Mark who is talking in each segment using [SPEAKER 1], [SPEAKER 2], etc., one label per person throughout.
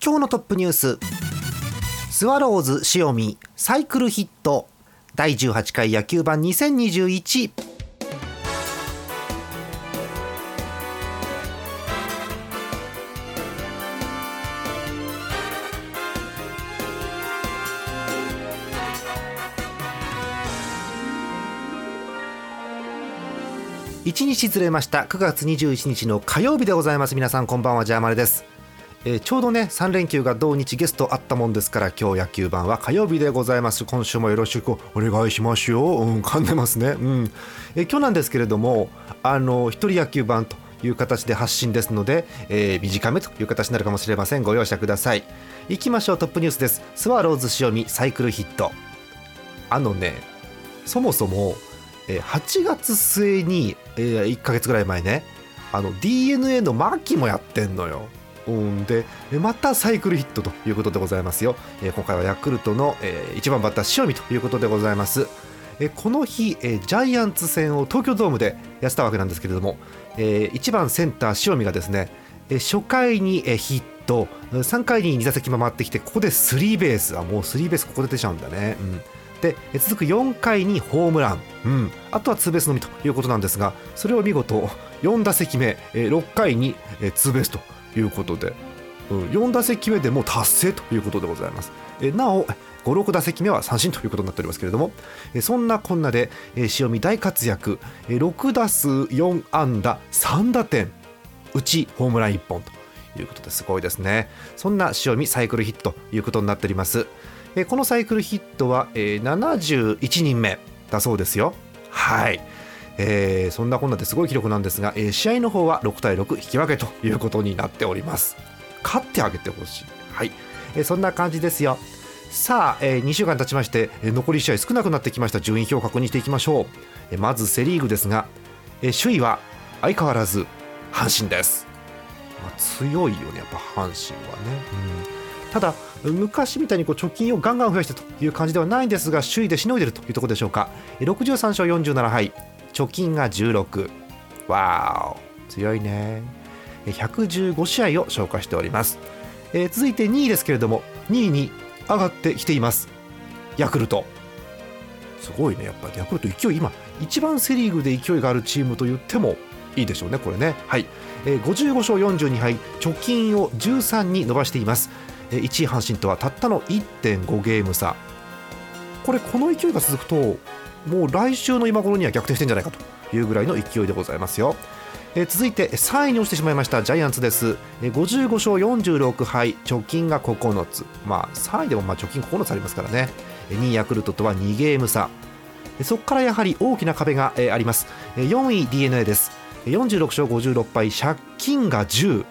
[SPEAKER 1] 今日のトップニュース。スワローズ塩見サイクルヒット。第18回野球盤20211日ずれました。9月21日の火曜日でございます。皆さんこんばんは。ジャーマネです、えーちょうどね3連休が同日ゲストあったもんですから今日野球盤は火曜日でございます。今週もよろしくお願いしますよ。うん噛んでますね。うん、えー今日なんですけれどもあの一人野球盤という形で発信ですので、えー短めという形になるかもしれません。ご容赦ください。行きましょう。トップニュースです。スワローズ塩見サイクルヒット。あのねそもそもえ8月末に、えー1ヶ月ぐらい前ねあの d n a の牧もやってんのよ。うんでまたサイクルヒットということでございますよ。え今回はヤクルトの、え1番バッター塩見ということでございます。えこの日、えジャイアンツ戦を東京ドームでやってたわけなんですけれども、え1番センター塩見がですね、え初回に、えヒット3回に2打席回ってきてここでスリーベースあもうスリーベースここで出ちゃうんだね。うんで続く4回にホームラン、うん、あとはツーベースのみということなんですがそれを見事4打席目え6回にえツーベースということで、うん、4打席目でもう達成ということでございます。えなお56打席目は三振ということになっておりますけれども。そんなこんなで塩見大活躍。え6打数4安打3打点。うちホームラン1本ということですごいですね。そんな塩見サイクルヒットということになっております。このサイクルヒットは、えー71人目だそうですよ。はい、えーそんなこんなですごい記録なんですが、えー試合の方は6対6引き分けということになっております。勝ってあげてほしい。はい、えーそんな感じですよ。さあ、え2週間経ちまして、えー残り試合少なくなってきました。順位表を確認していきましょう、えーまずセ・リーグですが、えー首位は相変わらず阪神です、まあ、強いよねやっぱ阪神はね、うん、ただ昔みたいにこう貯金をガンガン増やしてという感じではないんですが首位でしのいでいるというところでしょうか。63勝47敗。貯金が16わーお強いね。え115試合を紹介しております、えー続いて2位ですけれども2位に上がってきています。ヤクルト。すごいね。やっぱりヤクルト勢い今一番セ・リーグで勢いがあるチームと言ってもいいでしょうねこれね。はい、えー55勝42敗貯金を13に伸ばしています。えー1位阪神とはたったの1.5ゲーム差。これこの勢いが続くともう来週の今頃には逆転してんじゃないかというぐらいの勢いでございますよ。え続いて3位に落ちてしまいましたジャイアンツです。え55勝46敗貯金が9つ。まあ3位でもまあ貯金9つありますからね。2位ヤクルトとは2ゲーム差。そこからやはり大きな壁がえあります。4位 d n a です。46勝56敗借金が10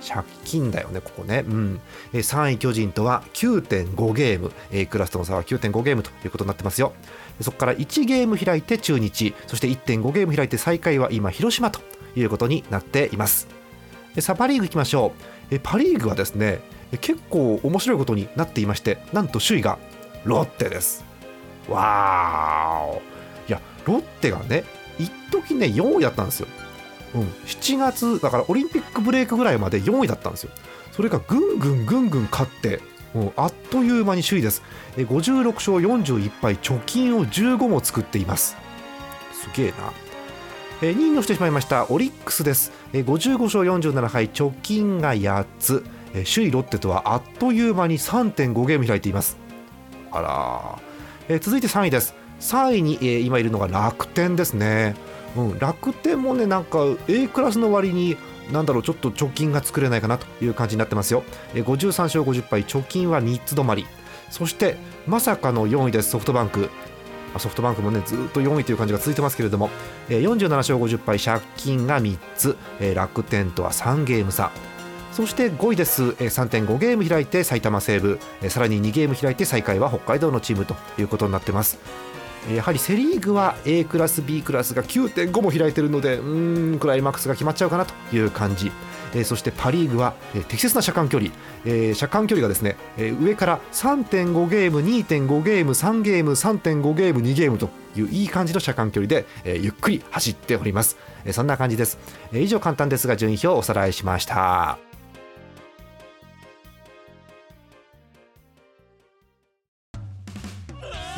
[SPEAKER 1] 借金だよねここね、うん、3位巨人とは9.5ゲーム、えークラスとの差は9.5ゲームということになってますよ。そこから1ゲーム開いて中日。そして1.5ゲーム開いて最下位は今広島ということになっています。さあパ・リーグ行きましょう。パ・リーグはですね結構面白いことになっていましてなんと首位がロッテです。わーお。いやロッテがね一時ね4位だったんですよ。うん、7月だからオリンピックブレイクぐらいまで4位だったんですよ。それがぐんぐんぐんぐん勝ってもうあっという間に首位です。56勝41敗貯金を15も作っています。すげえな。2位に落ちてしまいましたオリックスです。55勝47敗貯金が8つ。首位ロッテとはあっという間に3.5ゲーム開いています。あら続いて3位です。3位に、今いるのが楽天ですね。うん、楽天もねなんか A クラスの割になんだろうちょっと貯金が作れないかなという感じになってますよ。53勝50敗貯金は3つ止まり。そしてまさかの4位ですソフトバンク。ソフトバンクもねずっと4位という感じが続いてますけれども、47勝50敗借金が3つ、楽天とは3ゲーム差。そして5位です。3.5ゲーム開いて埼玉西武。さらに2ゲーム開いて最下位は北海道のチームということになってます。やはりセ・リーグは A クラス B クラスが9.5も開いているのでうんクライマックスが決まっちゃうかなという感じ。えー、そしてパ・リーグは、えー、適切な車間距離、えー、車間距離がですね、え、上から3.5ゲーム2.5ゲーム3ゲーム3.5ゲーム2ゲームといういい感じの車間距離で、え、ゆっくり走っております、え、そんな感じです、え、以上簡単ですが順位表をおさらいしました。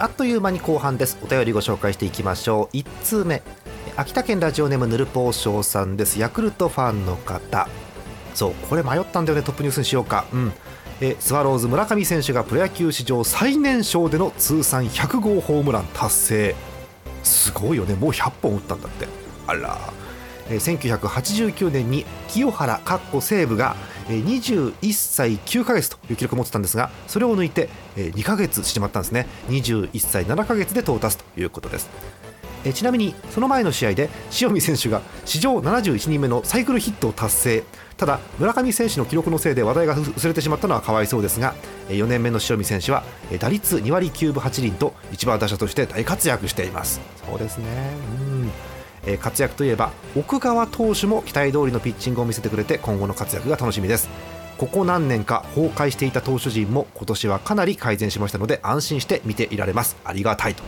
[SPEAKER 1] あっという間に後半です。お便りご紹介していきましょう。1通目。秋田県ラジオネームヌルポーショーさんです。ヤクルトファンの方。そうこれ迷ったんだよね。トップニュースにしようか。うん。えスワローズ村上選手がプロ野球史上最年少での通算100号ホームラン達成。すごいよね。もう100本打ったんだって。あら1989年に清原かっこ西武が21歳9ヶ月という記録を持ってたんですがそれを抜いて2ヶ月してまったんですね。21歳7ヶ月で到達ということです。ちなみにその前の試合で塩見選手が史上71人目のサイクルヒットを達成。ただ村上選手の記録のせいで話題が薄れてしまったのはかわいそうですが4年目の塩見選手は打率2割9分8厘と1番打者として大活躍しています。そうですね。うん。えー、活躍といえば奥川投手も期待通りのピッチングを見せてくれて今後の活躍が楽しみです。ここ何年か崩壊していた投手陣も今年はかなり改善しましたので安心して見ていられます。ありがたいと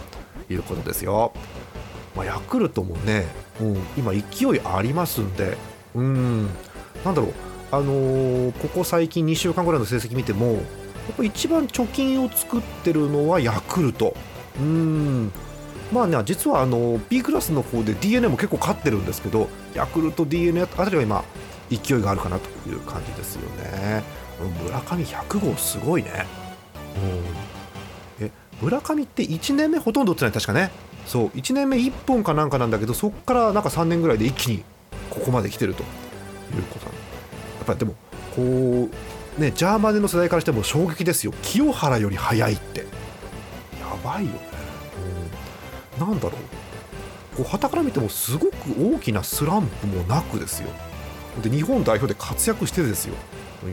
[SPEAKER 1] いうことですよ、まあ、ヤクルトもね、うん、今勢いありますんでうんなんだろう。あのー、ここ最近2週間ぐらいの成績見てもやっぱ一番貯金を作ってるのはヤクルト。うん。まあね、実はあの B クラスの方で d n a も結構勝ってるんですけどヤクルト d n a あたりは今勢いがあるかなという感じですよね。村上100号すごいね、うん、え村上って1年目ほとんど打ってない確かね。そう1年目1本かなんかなんだけどそこからなんか3年ぐらいで一気にここまで来てるということやっぱりでもこうねジャーマネの世代からしても衝撃ですよ。清原より速いって。やばいよ。なんだろう。こう旗から見てもすごく大きなスランプもなくですよ。で日本代表で活躍してですよ。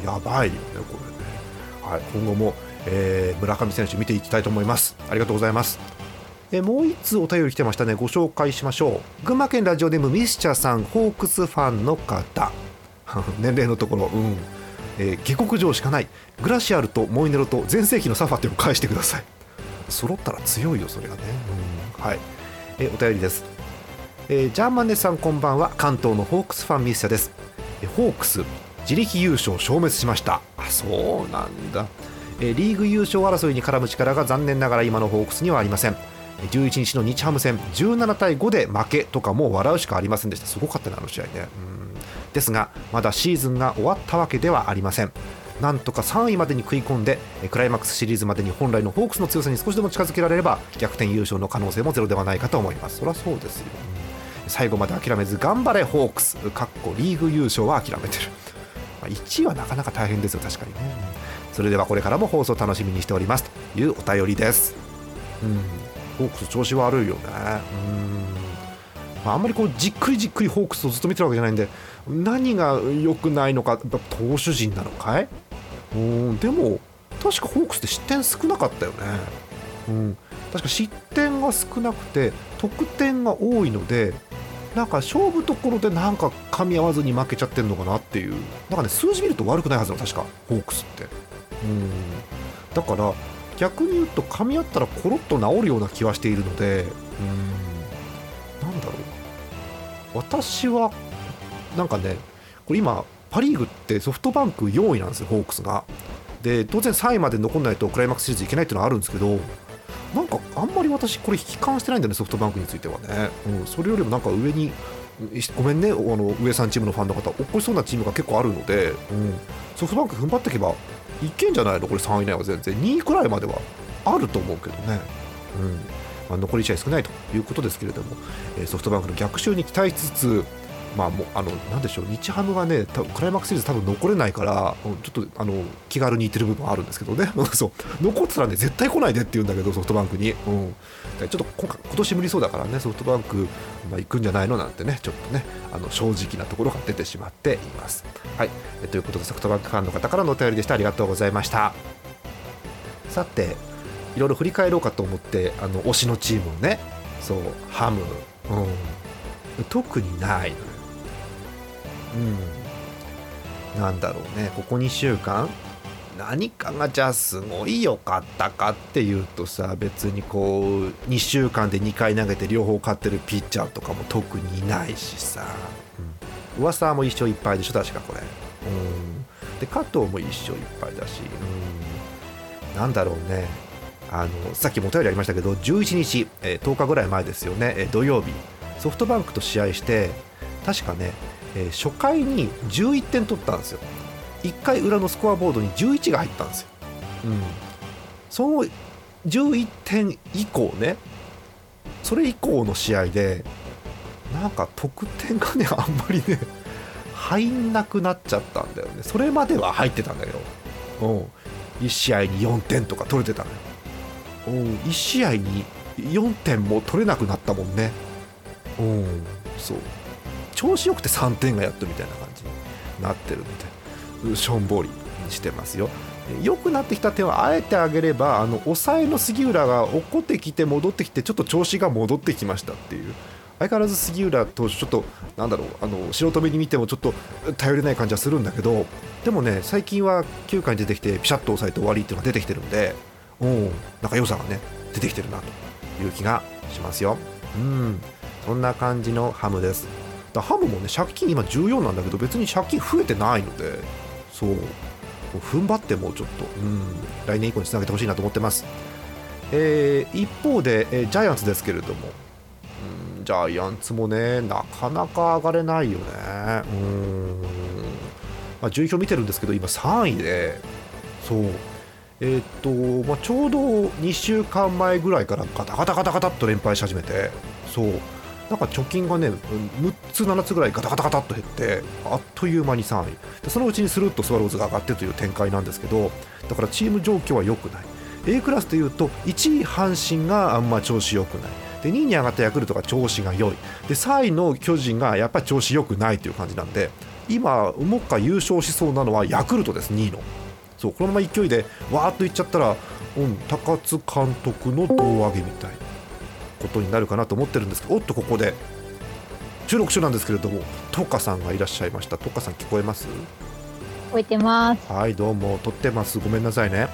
[SPEAKER 1] やばいよねこれね、はい、今後も、えー、村上選手見ていきたいと思います。ありがとうございます。えもう1つお便り来てましたね。ご紹介しましょう。群馬県ラジオネームミスチャーさんホークスファンの方。年齢のところうん。えー、下克上しかない。グラシアルとモイネロと全盛期のサファテを返してください。揃ったら強いよそれがね、うん、はい、えお便りです、えー、ジャーマンネさんこんばんは。関東のホークスファンミスチャです、ホークス自力優勝消滅しました。あそうなんだ、えリーグ優勝争いに絡む力が残念ながら今のホークスにはありません。11日の日ハム戦17対5で負けとかもう笑うしかありませんでした。すごかったねあの試合ね。ですがまだシーズンが終わったわけではありません。なんとか3位までに食い込んでクライマックスシリーズまでに本来のホークスの強さに少しでも近づけられれば逆転優勝の可能性もゼロではないかと思います。そりゃそうですよ。最後まで諦めず頑張れホークス。かっこリーグ優勝は諦めてる、まあ、1位はなかなか大変ですよ。確かにね。それではこれからも放送楽しみにしております。というお便りです。うん。ホークス調子悪いよね。うん、まあ、んまりこうじっくりじっくりホークスをずっと見てるわけじゃないんで何が良くないのか投手陣なのかい？うんでも確かホークスって失点少なかったよね、うん、確か失点が少なくて得点が多いのでなんか勝負どころでなんか噛み合わずに負けちゃってるのかなっていう。なんかね数字見ると悪くないはずなの確かホークスって。うん。だから逆に言うと噛み合ったらコロッと治るような気はしているのでうん。なんだろう。私はなんかねこれ今パ・リーグってソフトバンク4位なんですよホークスが。で当然3位まで残らないとクライマックスシリーズいけないっていうのはあるんですけどなんかあんまり私これ悲観してないんだよねソフトバンクについてはね、うん、それよりもなんか上にごめんねあの上さんチームのファンの方落っこちそうなチームが結構あるので、うん、ソフトバンク踏ん張っていけばいけんじゃないの？これ3位以内は全然。2位くらいまではあると思うけどね、うん。まあ、残り試合少ないということですけれども、えソフトバンクの逆襲に期待しつつまあもうあのなんでしょう日ハムがね多分クライマックスシリーズ多分残れないからちょっとあの気軽に言ってる部分はあるんですけどね。そう。残ってたらね絶対来ないでって言うんだけどソフトバンクに、うん、ちょっと今年無理そうだからねソフトバンク、まあ、行くんじゃないのなんてねちょっとねあの正直なところが出てしまっています。はい。えということでソフトバンクファンの方からのお便りでした。ありがとうございました。さていろいろ振り返ろうかと思ってあの推しのチームをねそうハム、うん、特にないのうん。なんだろうね。ここ2週間。何かがじゃあすごい良かったかっていうとさ別にこう2週間で2回投げて両方勝ってるピッチャーとかも特にいないしさ、うん、噂も1勝1敗でしょ確かこれ、うん、で加藤も1勝1敗だし、うん、なんだろうね。あのさっきもお便りありましたけど11日、えー、10日ぐらい前ですよね、えー、土曜日。ソフトバンクと試合して確かねえー、初回に11点取ったんですよ。1回裏のスコアボードに11が入ったんですよ、うん、その11点以降ねそれ以降の試合でなんか得点がねあんまりね入んなくなっちゃったんだよね。それまでは入ってたんだよ、うん、1試合に4点とか取れてたのよ、うん、1試合に4点も取れなくなったもんね。うん。そう調子よくて3点がやっとみたいな感じになってるのでしょんぼりしてますよ。良くなってきた点はあえてあげればあの抑えの杉浦が落っこってきて戻ってきてちょっと調子が戻ってきましたっていう。相変わらず杉浦投手ちょっとなんだろうあの素人目に見てもちょっと頼れない感じはするんだけどでもね最近は9回に出てきてピシャッと抑えて終わりっていうのが出てきてるんでおなんか良さがね出てきてるなという気がしますよ。うん。そんな感じのハムです。だハムもね借金今14なんだけど別に借金増えてないのでそう。踏ん張ってもうちょっとうん来年以降につなげてほしいなと思ってます、えー、一方で、えー、ジャイアンツですけれども。うんジャイアンツもねなかなか上がれないよね。うん。まあ、順位表見てるんですけど今3位で。そう。えー、っと、まあ、ちょうど2週間前ぐらいからガタガタガタガタっと連敗し始めて。そう。なんか貯金がね6つ7つぐらいガタガタガタっと減ってあっという間に3位。そのうちにスルッとスワローズが上がってという展開なんですけどだからチーム状況は良くない。A クラスというと1位阪神があんま調子良くない。で2位に上がったヤクルトが調子が良い。で3位の巨人がやっぱり調子良くないという感じなんで今もっか優勝しそうなのはヤクルトです2位の。そうこのまま勢いでわーっといっちゃったら、うん、高津監督の胴上げみたいな。ことになるかなと思ってるんですけどおっとここで。収録中なんですけれどもトカさんがいらっしゃいました。トカさん聞こえます？
[SPEAKER 2] 聞こえてます。
[SPEAKER 1] はいどうも。撮ってます。ごめんなさいね。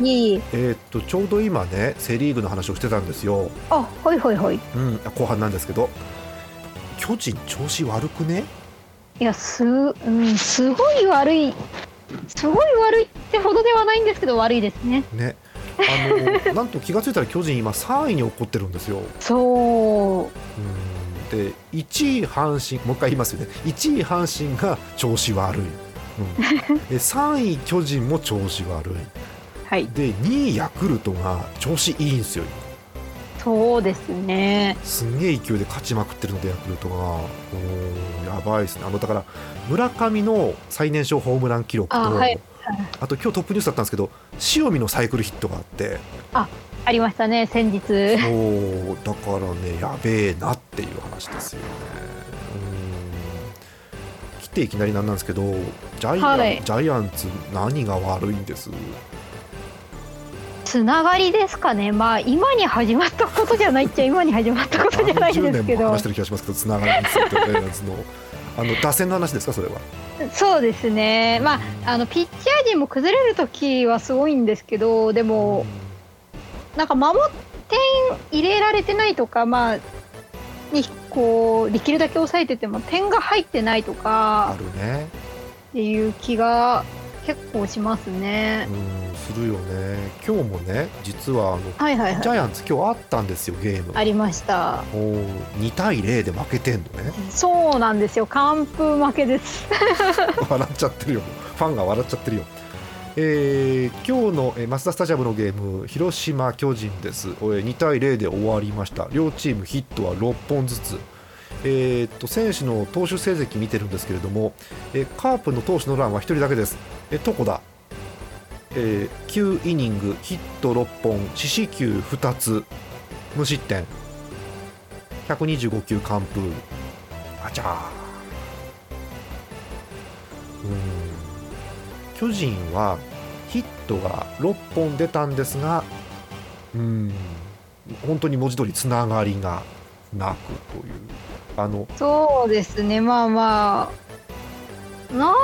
[SPEAKER 2] いい
[SPEAKER 1] えー、っとちょうど今ねセ・リーグの話をしてたんですよ。
[SPEAKER 2] あはいはいはい、
[SPEAKER 1] うん、後半なんですけど。巨人調子悪くね？
[SPEAKER 2] いやす,、うん、すごい悪いすごい悪いってほどではないんですけど悪いですね。
[SPEAKER 1] ねあの なんと気が付いたら巨人今3位に落っこってるんですよ。
[SPEAKER 2] そう。
[SPEAKER 1] で1位阪神もう一回言いますよね。1位阪神が調子悪い、うん、で3位巨人も調子悪い、
[SPEAKER 2] はい、
[SPEAKER 1] で2位ヤクルトが調子いいんですよ。
[SPEAKER 2] そうですね。
[SPEAKER 1] すんげえ勢いで勝ちまくってるのでヤクルトが。やばいですね。あのだから村上の最年少ホームラン記録と、はい、あと今日トップニュースだったんですけど塩見のサイクルヒットがあって。
[SPEAKER 2] あありましたね先日。そう
[SPEAKER 1] だからねやべえなっていう話ですよね。来ていきなりなんなんですけどジャイアン、はい、ジャイアンツ何が悪いんです？
[SPEAKER 2] つながりですかね、まあ、今に始まったことじゃないっちゃ今に始まったことじゃないんですけど。
[SPEAKER 1] 話してる気がしますけど、つながりについて、ジャイアンツのあの打線の話ですか、それは？
[SPEAKER 2] そうですね、まあ、あのピッチャー陣も崩れるときはすごいんですけど、でも、なんか守点入れられてないとか、まあ、にこうできるだけ抑えてても点が入ってないとか
[SPEAKER 1] あるね。
[SPEAKER 2] っていう気が結構しますね。
[SPEAKER 1] うんするよね。今日もね実はあの
[SPEAKER 2] はいはいはい。
[SPEAKER 1] ジャイアンツ今日あったんですよゲーム。
[SPEAKER 2] ありました。
[SPEAKER 1] おー2対0で負けてんのね。
[SPEAKER 2] そうなんですよ。完封負けです。
[SPEAKER 1] 笑っちゃってるよ。ファンが笑っちゃってるよ。えー今日のえーマツダスタジアムのゲーム広島巨人です。えー2対0で終わりました。両チームヒットは6本ずつえーっと選手の投手成績見てるんですけれども、えーカープの投手のランは1人だけです、えー床田、えー9イニングヒット6本四死球2つ無失点。125球完封。あちゃー。うん。巨人はヒットが6本出たんですがうん。本当に文字通りつながりがなくという。あの
[SPEAKER 2] そうですね。まあまあな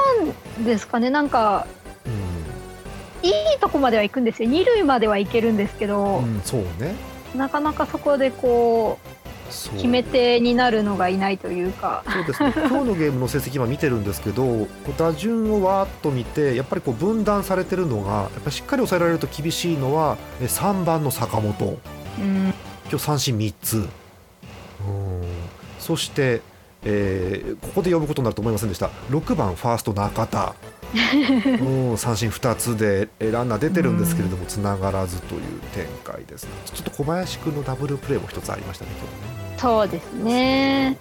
[SPEAKER 2] んですかね。なんか
[SPEAKER 1] うん。
[SPEAKER 2] いいとこまでは行くんですよ。二塁までは行けるんですけど、
[SPEAKER 1] うん、そうね。
[SPEAKER 2] なかなかそこでこ
[SPEAKER 1] そう。
[SPEAKER 2] う決め手になるのがいないというか。
[SPEAKER 1] そうですね。今日のゲームの成績今見てるんですけど打順をわーっと見てやっぱりこう分断されてるのがやっぱりしっかり抑えられると厳しいのはえ3番の坂本。
[SPEAKER 2] うん。
[SPEAKER 1] 今日三振3つ。うんそして、えーここで呼ぶことになると思いませんでした。6番ファースト中田。うん三振2つでえーランナー出てるんですけれどもつながらずという展開ですね。ちょっと小林君のダブルプレーも一つありましたね今日ね。
[SPEAKER 2] そうですね。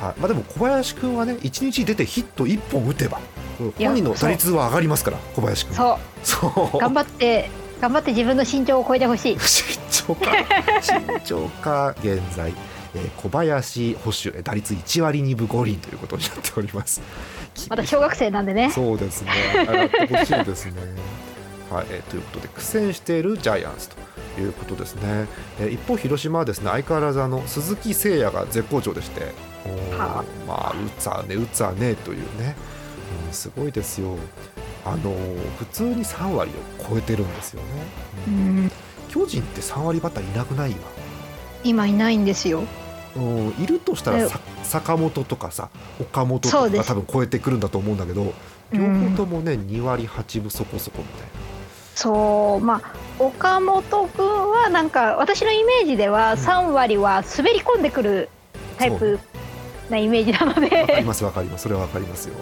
[SPEAKER 1] はい。まあ、でも小林君はね1日出てヒット1本打てば本人の打率は上がりますから小林君。
[SPEAKER 2] そう。
[SPEAKER 1] そう。
[SPEAKER 2] 頑張って頑張って自分の身長を超えてほしい。
[SPEAKER 1] 身長か。身長か現在、えー小林捕手えー打率1割2分5厘ということになっております。
[SPEAKER 2] まだ小学生なんでね。
[SPEAKER 1] そうですね。上がってほしいですね。はい、えーということで苦戦しているジャイアンツということですね、えー一方広島はですね相変わらずあの鈴木誠也が絶好調でしてまあ打つわね打つわねというね、うん、すごいですよ。あのー普通に3割を超えてるんですよね、
[SPEAKER 2] う
[SPEAKER 1] うん。
[SPEAKER 2] ん
[SPEAKER 1] 巨人って3割バッターいなくない今？
[SPEAKER 2] 今いないんですよ
[SPEAKER 1] うん、いるとしたら坂本とかさ岡本とかが多分超えてくるんだと思うんだけど両
[SPEAKER 2] うん。
[SPEAKER 1] 方ともね2割8分そこそこみたいな。
[SPEAKER 2] そうまあ岡本君はなんか私のイメージでは
[SPEAKER 1] うん。
[SPEAKER 2] 3割は滑り込んでくるタイプなイメージなの
[SPEAKER 1] わかり
[SPEAKER 2] で
[SPEAKER 1] ますわかります。それはわかりますよ。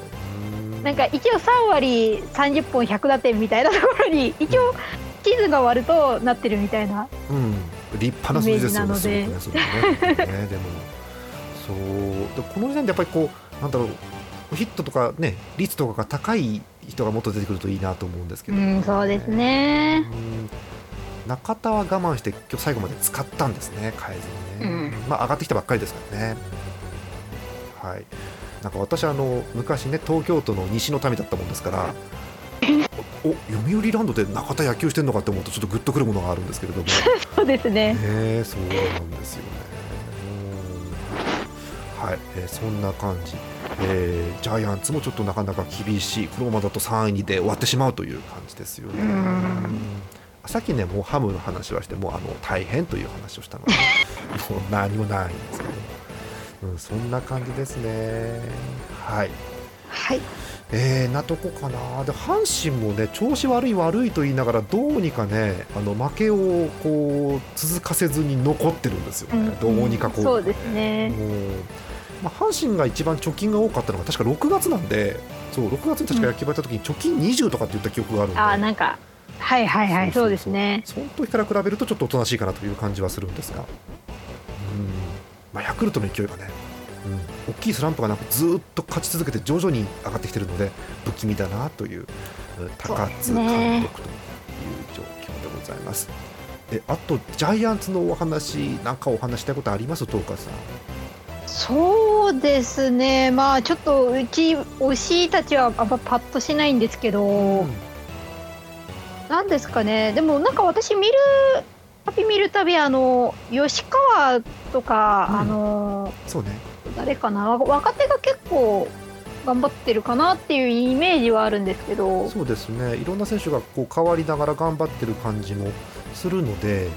[SPEAKER 1] う
[SPEAKER 2] なんか一応3割30本100打点みたいなところに一応地図が割るとなってるみたいな。
[SPEAKER 1] うん立派な数字ですよね。
[SPEAKER 2] なので
[SPEAKER 1] すねそねねでもそうでこの時点でやっぱりこうなんだろうヒットとかね率とかが高い人がもっと出てくるといいなと思うんですけ
[SPEAKER 2] う
[SPEAKER 1] ど、
[SPEAKER 2] んそうですね
[SPEAKER 1] うん中田は我慢して今日最後まで使ったんですね変えずにね、まあ上がってきたばっかりですからねはいなんか私あの昔ね東京都の西の民だったもんですからお読売ランドで中田野球してんのかって思うとちょっとグッとくるものがあるんですけれども。
[SPEAKER 2] そうですね。
[SPEAKER 1] ねえそうなんですよね。うんはい、えーそんな感じ、えージャイアンツもちょっとなかなか厳しい。このままだと3位で終わってしまうという感じですよね。さっきねもうハムの話はしてもうあの大変という話をしたので もう何もないんですけど、うん、そんな感じですね。はい。
[SPEAKER 2] はい
[SPEAKER 1] えー、なとこかな。で阪神もね調子悪い悪いと言いながらどうにかねあの負けをこう続かせずに残ってるんですよね、どうにかこう、
[SPEAKER 2] そうですね。
[SPEAKER 1] まあ、阪神が一番貯金が多かったのが確か6月なんでそう6月に確か野球場やった時に貯金20とかって言った記憶があるんで、
[SPEAKER 2] あなんかはいはいはいそうですね。
[SPEAKER 1] その時から比べるとちょっとおとなしいかなという感じはするんですが、うん。まあ、ヤクルトの勢いがね、うん、大きいスランプがなくずっと勝ち続けて徐々に上がってきてるので不気味だなといううん高津監督という状況でございます。えあとジャイアンツのお話なんかお話したいことあります？東川さん。
[SPEAKER 2] そうですねまあちょっとうち推したちはあんまパッとしないんですけど、なんですかねでもなんか私見るたび見るたびあの吉川とか、
[SPEAKER 1] うん
[SPEAKER 2] あの
[SPEAKER 1] そうね。
[SPEAKER 2] 誰かな？若手が結構頑張ってるかなっていうイメージはあるんですけど。
[SPEAKER 1] そうですね。いろんな選手がこう変わりながら頑張ってる感じもするので、うん、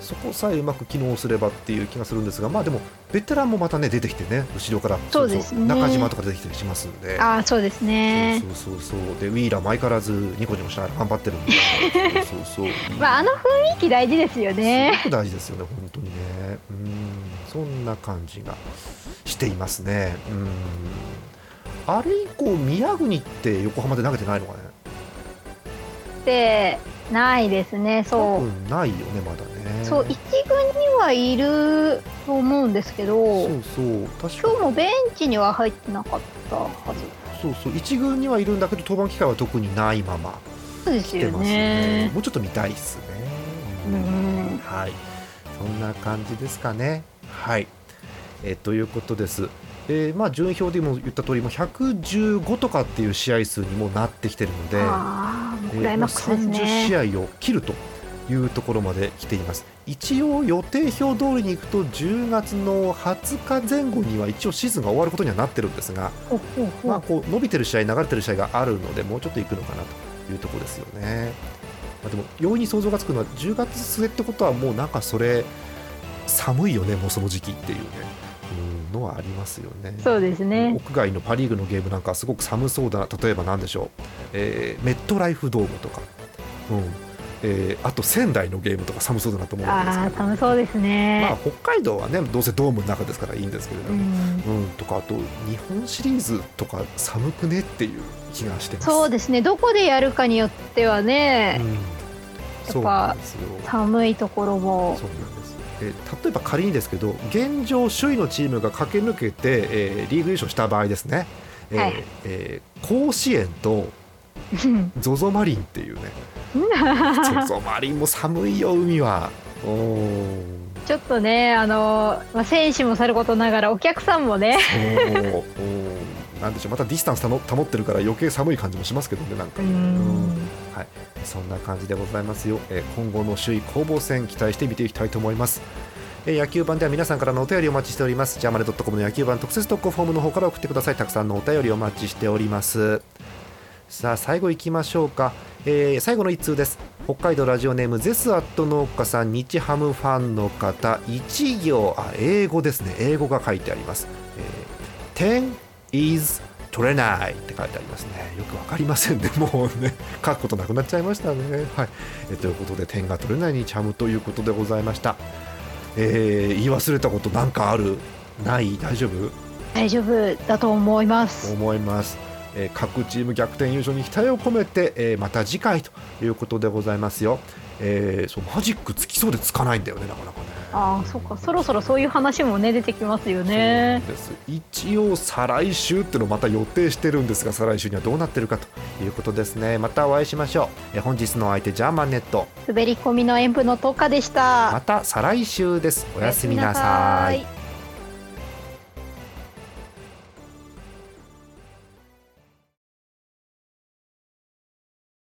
[SPEAKER 1] そこさえうまく機能すればっていう気がするんですがまあでもベテランもまたね出てきてね後ろから
[SPEAKER 2] そうですね。
[SPEAKER 1] 中島とか出てきたりしますんで
[SPEAKER 2] ああそうですね。
[SPEAKER 1] そうそうそうそう。でウィーラーも相変わらずニコニコしながら頑張ってるんで。そうそうそう。
[SPEAKER 2] まああの雰囲気大事ですよね。
[SPEAKER 1] すごく大事ですよね本当にね。うんそんな感じがしていますね。うん。あれ以降宮国って横浜で投げてないのかね？
[SPEAKER 2] でないですね。そう、
[SPEAKER 1] うん、ないよねまだね。
[SPEAKER 2] そう一軍にはいると思うんですけど
[SPEAKER 1] そうそう。確か
[SPEAKER 2] 今日もベンチには入ってなかったはず。
[SPEAKER 1] そうそう。一軍にはいるんだけど登板機会は特にないまま
[SPEAKER 2] そうですよ
[SPEAKER 1] 来てますね。
[SPEAKER 2] ね
[SPEAKER 1] もうちょっと見たいっすね。
[SPEAKER 2] うん。
[SPEAKER 1] はい。そんな感じですかねはい。えーということです。えーまあ順位表でも言った通りもう115とかっていう試合数にもなってきてるので
[SPEAKER 2] ああもう
[SPEAKER 1] えー
[SPEAKER 2] クライマックスです
[SPEAKER 1] もう30
[SPEAKER 2] ね
[SPEAKER 1] 試合を切るというところまで来ています。一応予定表通りにいくと10月の20日前後には一応シーズンが終わることにはなってるんですが、まあ、こう伸びてる試合流れてる試合があるのでもうちょっといくのかなというところですよね、まあ、でも容易に想像がつくのは10月末ってことはもうなんかそれ寒いよねもうその時期っていうね、うん、のはありますよね。
[SPEAKER 2] そうですね。
[SPEAKER 1] 屋外のパ・リーグのゲームなんかすごく寒そうだな例えばなんでしょう、えーメットライフドームとか、うん。えーあと仙台のゲームとか寒そうだなと思うんです
[SPEAKER 2] ああ
[SPEAKER 1] けど、
[SPEAKER 2] 寒そうです
[SPEAKER 1] まあ、
[SPEAKER 2] ね、
[SPEAKER 1] 北海道はねどうせドームの中ですからいいんですけれど
[SPEAKER 2] う
[SPEAKER 1] も、
[SPEAKER 2] ん。
[SPEAKER 1] うんとかあと日本シリーズとか寒くねっていう気がしてます。
[SPEAKER 2] そうですね。どこでやるかによってはね、
[SPEAKER 1] うん。そうなんですよ。
[SPEAKER 2] 寒いところも。
[SPEAKER 1] そうなんです。え例えば仮にですけど現状首位のチームが駆け抜けて、えーリーグ優勝した場合ですね、えー
[SPEAKER 2] はい。
[SPEAKER 1] えー甲子園と
[SPEAKER 2] うん。
[SPEAKER 1] ZOZO マリンっていうね。ZOZO マリンも寒いよ海は。
[SPEAKER 2] ちょっとねあの、まあ、選手もさることながらお客さんもね。
[SPEAKER 1] なんでしょう。またディスタンス保ってるから余計寒い感じもしますけどねなんか
[SPEAKER 2] う
[SPEAKER 1] んはい、そんな感じでございますよ、えー今後の首位攻防戦期待して見ていきたいと思います、えー野球番では皆さんからのお便りお待ちしております。ジャーマネドットコムの野球番特設投稿フォームの方から送ってください。たくさんのお便りお待ちしております。さあ最後いきましょうか、えー最後の一通です。北海道ラジオネームゼスアット農家さん日ハムファンの方。一行。あ英語ですね。英語が書いてあります、えー、10 is 取れないって書いてありますね。よくわかりませんね。もうね書くことなくなっちゃいましたね。はい、えーということで点が取れない日ハムということでございました、えー言い忘れたことなんかある？ない？大丈夫？
[SPEAKER 2] 大丈夫だと思います。
[SPEAKER 1] 思います、えー各チーム逆転優勝に期待を込めて、えーまた次回ということでございますよ、えーそうマジックつきそうでつかないんだよねなかなかね
[SPEAKER 2] ああそっかそろそろそういう話もね出てきますよね。
[SPEAKER 1] 一応再来週っていうのをまた予定してるんですが再来週にはどうなってるかということですね。またお会いしましょう。えー本日のお相手ジャーマンネット。
[SPEAKER 2] 滑り込みの演舞の10日でした。
[SPEAKER 1] また再来週です。おやすみなさい。
[SPEAKER 2] い